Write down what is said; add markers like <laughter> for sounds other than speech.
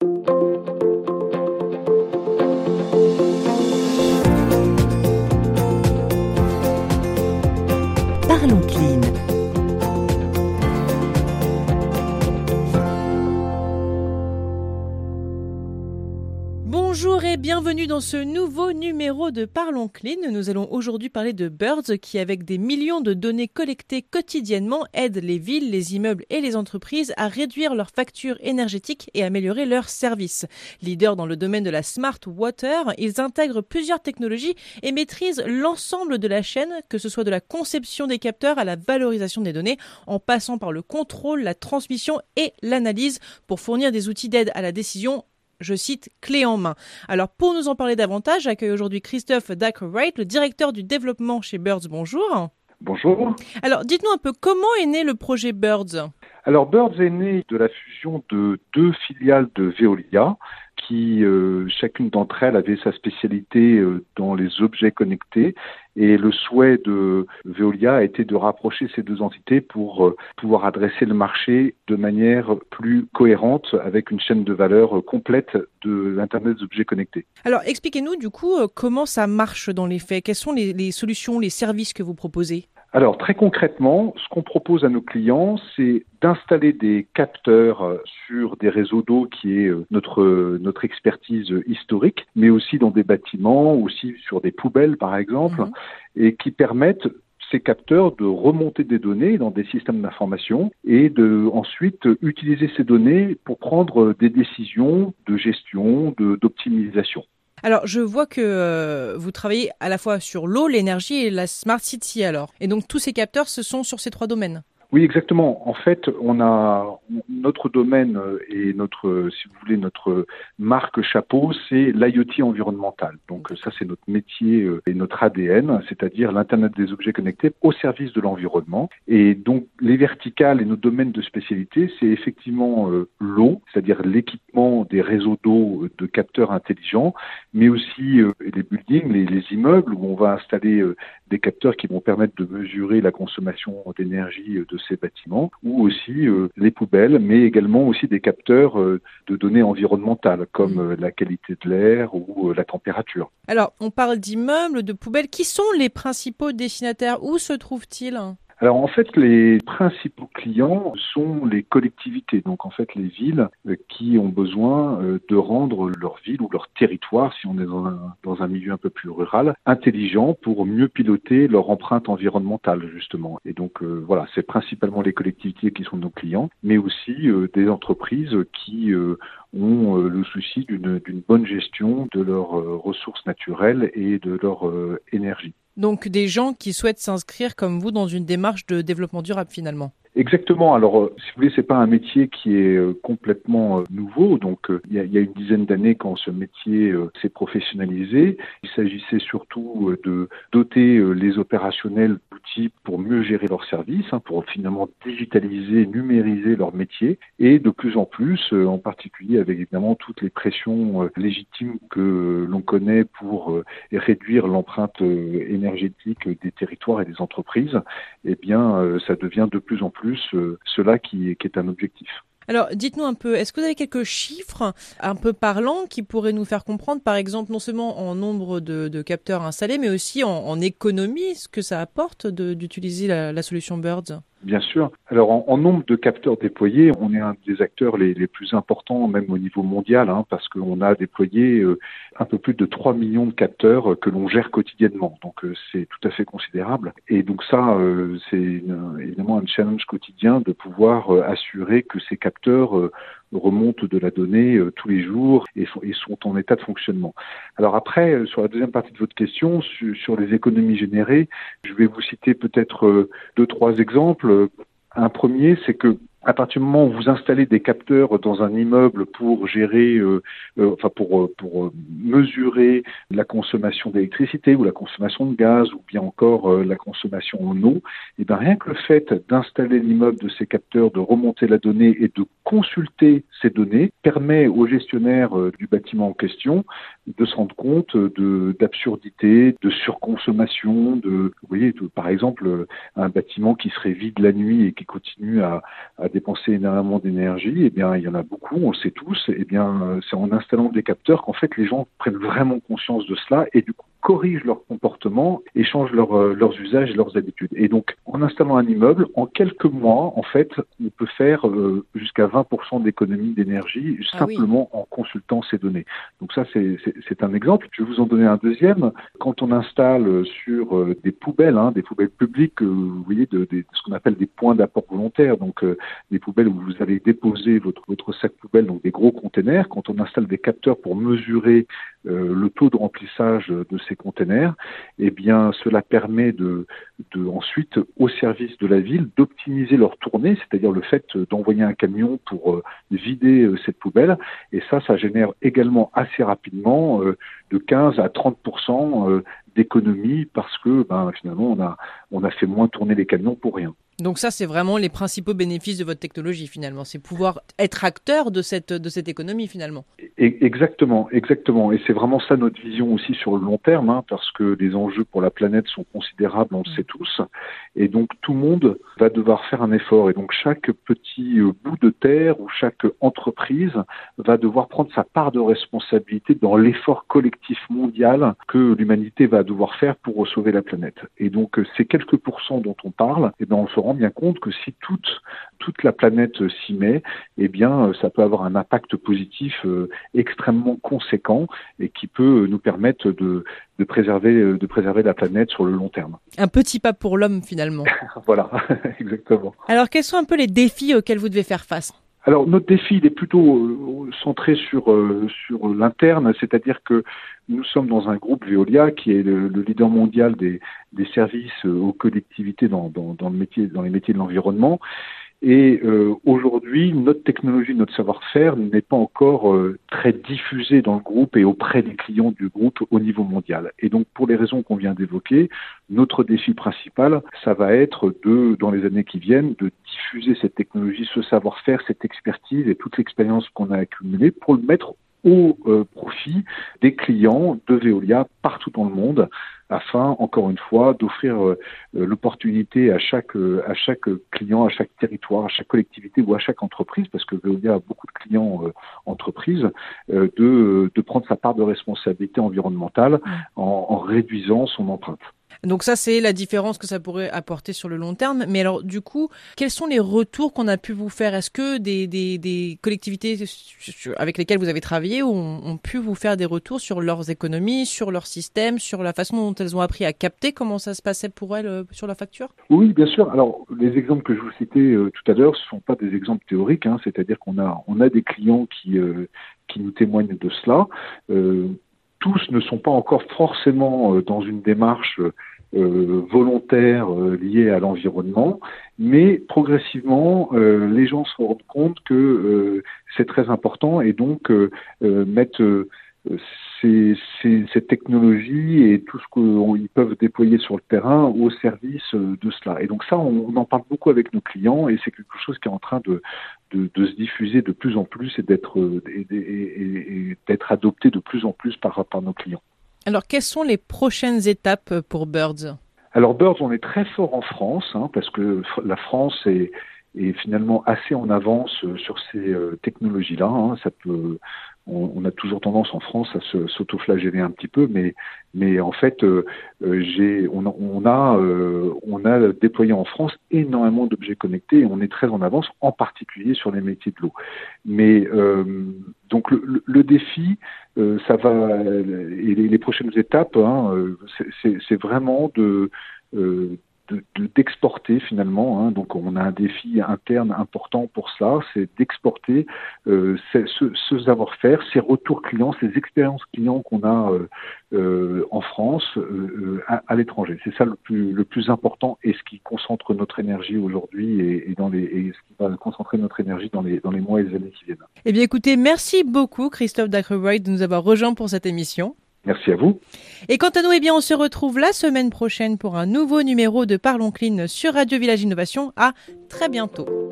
Parlons Bonjour et bienvenue dans ce nouveau numéro de Parlons Clean. Nous allons aujourd'hui parler de Birds qui, avec des millions de données collectées quotidiennement, aident les villes, les immeubles et les entreprises à réduire leurs factures énergétiques et améliorer leurs services. Leader dans le domaine de la smart water, ils intègrent plusieurs technologies et maîtrisent l'ensemble de la chaîne, que ce soit de la conception des capteurs à la valorisation des données, en passant par le contrôle, la transmission et l'analyse pour fournir des outils d'aide à la décision je cite, clé en main. Alors pour nous en parler davantage, j'accueille aujourd'hui Christophe Dackwright, le directeur du développement chez Birds. Bonjour. Bonjour. Alors dites-nous un peu comment est né le projet Birds? Alors Birds est né de la fusion de deux filiales de Veolia qui euh, chacune d'entre elles avait sa spécialité euh, dans les objets connectés et le souhait de Veolia a été de rapprocher ces deux entités pour euh, pouvoir adresser le marché de manière plus cohérente avec une chaîne de valeur complète de l'Internet des objets connectés. Alors expliquez-nous du coup comment ça marche dans les faits, quelles sont les solutions, les services que vous proposez? Alors très concrètement, ce qu'on propose à nos clients, c'est d'installer des capteurs euh, sur des réseaux d'eau qui est euh, notre notre expertise historique, mais aussi dans des bâtiments, aussi sur des poubelles par exemple, mhm. et qui permettent ces capteurs de remonter des données dans des systèmes d'information et de ensuite utiliser ces données pour prendre des décisions de gestion, d'optimisation. Alors, je vois que euh, vous travaillez à la fois sur l'eau, l'énergie et la smart city alors. Et donc, tous ces capteurs, ce sont sur ces trois domaines. Oui, exactement. En fait, on a notre domaine euh, et notre, si vous voulez, notre marque chapeau, c'est l'IoT environnemental. Donc ça, c'est notre métier euh, et notre ADN, c'est-à-dire l'Internet des objets connectés au service de l'environnement. Et donc les verticales et nos domaines de spécialité, c'est effectivement euh, l'eau, c'est-à-dire l'équipement des réseaux d'eau de capteurs intelligents, mais aussi les buildings, les, les, immeubles où on va installer des capteurs qui vont permettre de mesurer la consommation d'énergie de ces bâtiments, ou aussi euh, les poubelles, mais également aussi des capteurs euh, de données environnementales, comme mm. euh, la qualité de l'air ou la température. Alors, on parle d'immeubles, de poubelles. Qui sont les principaux destinataires? Où se trouvent-ils? Alors en fait, les principaux clients sont les collectivités, donc en fait les villes euh, qui ont besoin euh, de rendre leur ville ou leur territoire, si on est dans un, milieu un peu plus rural, intelligent pour mieux piloter leur empreinte environnementale justement. Et donc euh, voilà, c'est principalement les collectivités qui sont nos clients, mais aussi des entreprises qui ont le souci d'une bonne gestion de leurs ressources naturelles et de leur énergie. Donc des gens qui souhaitent s'inscrire comme vous dans une démarche de développement durable finalement. Exactement. Alors, euh, si vous voulez, c'est pas un métier qui est euh, complètement euh, nouveau. Donc, il y, a, une dizaine d'années, quand ce métier s'est professionnalisé, il s'agissait surtout de doter les opérationnels d'outils pour mieux gérer leurs services, hein, pour finalement digitaliser, numériser leur métier, et de plus en plus, en particulier avec évidemment toutes les pressions légitimes que l'on connaît pour réduire l'empreinte énergétique des territoires et des entreprises, eh bien, ça devient de plus en plus euh, cela qui, est un objectif. Alors, dites-nous un peu, est-ce que vous avez quelques chiffres un peu parlants qui pourraient nous faire comprendre, par exemple, non seulement en nombre de, capteurs installés, mais aussi en, économie, ce que ça apporte d'utiliser la, solution Birds? Bien sûr. Alors, en, en, nombre de capteurs déployés, on est un des acteurs les, les plus importants, même au niveau mondial, hein, parce qu'on a déployé euh, un peu plus de 3 millions de capteurs euh, que l'on gère quotidiennement. Donc, euh, c'est tout à fait considérable. Et donc, ça, c'est évidemment un challenge quotidien de pouvoir assurer que ces capteurs remontent de la donnée tous les jours et, sont en état de fonctionnement. Alors après, sur la deuxième partie de votre question, sur, sur les économies générées, je vais vous citer peut-être deux, trois exemples. Un premier, c'est que à partir du moment où vous installez des capteurs dans un immeuble pour gérer, euh, euh, enfin pour euh, pour mesurer la consommation d'électricité ou la consommation de gaz ou bien encore la consommation en eau, et eh bien rien que le fait d'installer l'immeuble de ces capteurs, de remonter la donnée et de consulter ces données permet au gestionnaire du bâtiment en question de se rendre compte de d'absurdité, de surconsommation, de vous voyez par exemple un bâtiment qui serait vide la nuit et qui continue à, à dépenser énormément d'énergie, eh bien, il y en a beaucoup, on le sait tous. Eh bien, c'est en installant des capteurs qu'en fait les gens prennent vraiment conscience de cela et du coup corrigent leur comportement et changent leur, euh, leurs usages et leurs habitudes. Et donc, en installant un immeuble, en quelques mois, en fait, on peut faire euh, jusqu'à 20% d'économie d'énergie ah simplement en consultant ces données. Donc ça, c'est un exemple. Je vais vous en donner un deuxième. Quand on installe sur euh, des poubelles, hein, des poubelles publiques, vous voyez, de, de, ce qu'on appelle des points d'apport volontaire, donc des poubelles où vous allez déposer votre, votre sac poubelle, donc des gros containers. Quand on installe des capteurs pour mesurer le taux de remplissage de ces containers, eh bien, cela permet de, de ensuite, au service de la ville, d'optimiser leur tournée, c'est-à-dire le fait d'envoyer un camion pour euh, vider euh, cette poubelle. Et ça, ça génère également assez rapidement euh, de 15 à 30% d'économie parce que, ben, finalement, on a, on a fait moins tourner les camions pour rien. Donc ça, c'est vraiment les principaux bénéfices de votre technologie finalement, c'est pouvoir être acteur de cette, de cette économie finalement. Exactement, exactement. Et c'est vraiment ça notre vision aussi sur le long terme, hein, parce que les enjeux pour la planète sont considérables, on le sait tous. Et donc tout le monde va devoir faire un effort. Et donc chaque petit euh, bout de terre ou chaque entreprise va devoir prendre sa part de responsabilité dans l'effort collectif mondial que l'humanité va devoir faire pour sauver la planète. Et donc ces quelques pourcents dont on parle, et eh ben on se rend bien compte que si toute, toute la planète s'y met, eh bien, ça peut avoir un impact positif euh, extrêmement conséquent et qui peut nous permettre de, de préserver, de préserver la planète sur le long terme. Un petit pas pour l'homme finalement. <laughs> voilà, <laughs> exactement. Alors, quels sont un peu les défis auxquels vous devez faire face? Alors notre défi il est plutôt euh, centré sur euh, sur l'interne, c'est-à-dire que nous sommes dans un groupe Veolia qui est le, leader mondial des, des services aux collectivités dans, dans, le métier dans les métiers de l'environnement et euh, aujourd'hui, notre technologie, notre savoir-faire n'est pas encore euh, très diffusé dans le groupe et auprès des clients du groupe au niveau mondial. Et donc, pour les raisons qu'on vient d'évoquer, notre défi principal, ça va être de, dans les années qui viennent, de diffuser cette technologie, ce savoir-faire, cette expertise et toute l'expérience qu'on a accumulée pour le mettre au euh, profit des clients de Veolia partout dans le monde afin, encore une fois, d'offrir euh, l'opportunité à chaque, euh, à chaque client, à chaque territoire, à chaque collectivité ou à chaque entreprise, parce que Veolia a beaucoup de clients entreprises, de, de prendre sa part de responsabilité environnementale en, en réduisant son empreinte. Donc ça, c'est la différence que ça pourrait apporter sur le long terme. Mais alors, du coup, quels sont les retours qu'on a pu vous faire? Est-ce que des, collectivités avec lesquelles vous avez travaillé ont, pu vous faire des retours sur leurs économies, sur leur système, sur la façon dont elles ont appris à capter Comment ça se passait pour elles euh, sur la facture? Oui, bien sûr. Alors, les exemples que je vous citais euh, tout à l'heure, ne sont pas des exemples théoriques. Hein, C'est-à-dire qu'on a, on a des clients qui, euh, qui nous témoignent de cela. Tous ne sont pas encore forcément euh, dans une démarche euh, volontaire euh, liée à l'environnement, mais progressivement, les gens se rendent compte que c'est très important et donc mettre ces, cette technologie et tout ce qu'ils peuvent déployer sur le terrain au service de cela. Et donc ça, on, en parle beaucoup avec nos clients et c'est quelque chose qui est en train de, de, de, se diffuser de plus en plus et d'être d'être adopté de plus en plus par, par nos clients. Alors, quelles sont les prochaines étapes pour Birds? Alors, Birds, on est très fort en France hein, parce que la France est, est finalement assez en avance sur ces euh, technologies-là. Hein. Ça peut, on, a toujours tendance en France à s'autoflageller un petit peu, mais, en fait, euh, euh, euh, on a déployé en France énormément d'objets connectés et on est très en avance, en particulier sur les métiers de l'eau. Mais donc le, défi, ça va, et les, les prochaines étapes, hein, c'est vraiment de d'exporter finalement. Hein, donc on a un défi interne important pour ça, c'est d'exporter euh, ce, savoir-faire, ces retours clients, ces expériences clients qu'on a euh, euh, en France à, l'étranger. C'est ça le plus, le plus important et ce qui concentre notre énergie aujourd'hui et, dans les, et ce qui va concentrer notre énergie dans les, dans les mois et les années qui viennent. Eh bien écoutez, merci beaucoup Christophe Dacreboy de nous avoir rejoints pour cette émission. Merci à vous. Et quant à nous, eh bien, on se retrouve la semaine prochaine pour un nouveau numéro de Parlons Clean sur Radio Village Innovation. À très bientôt.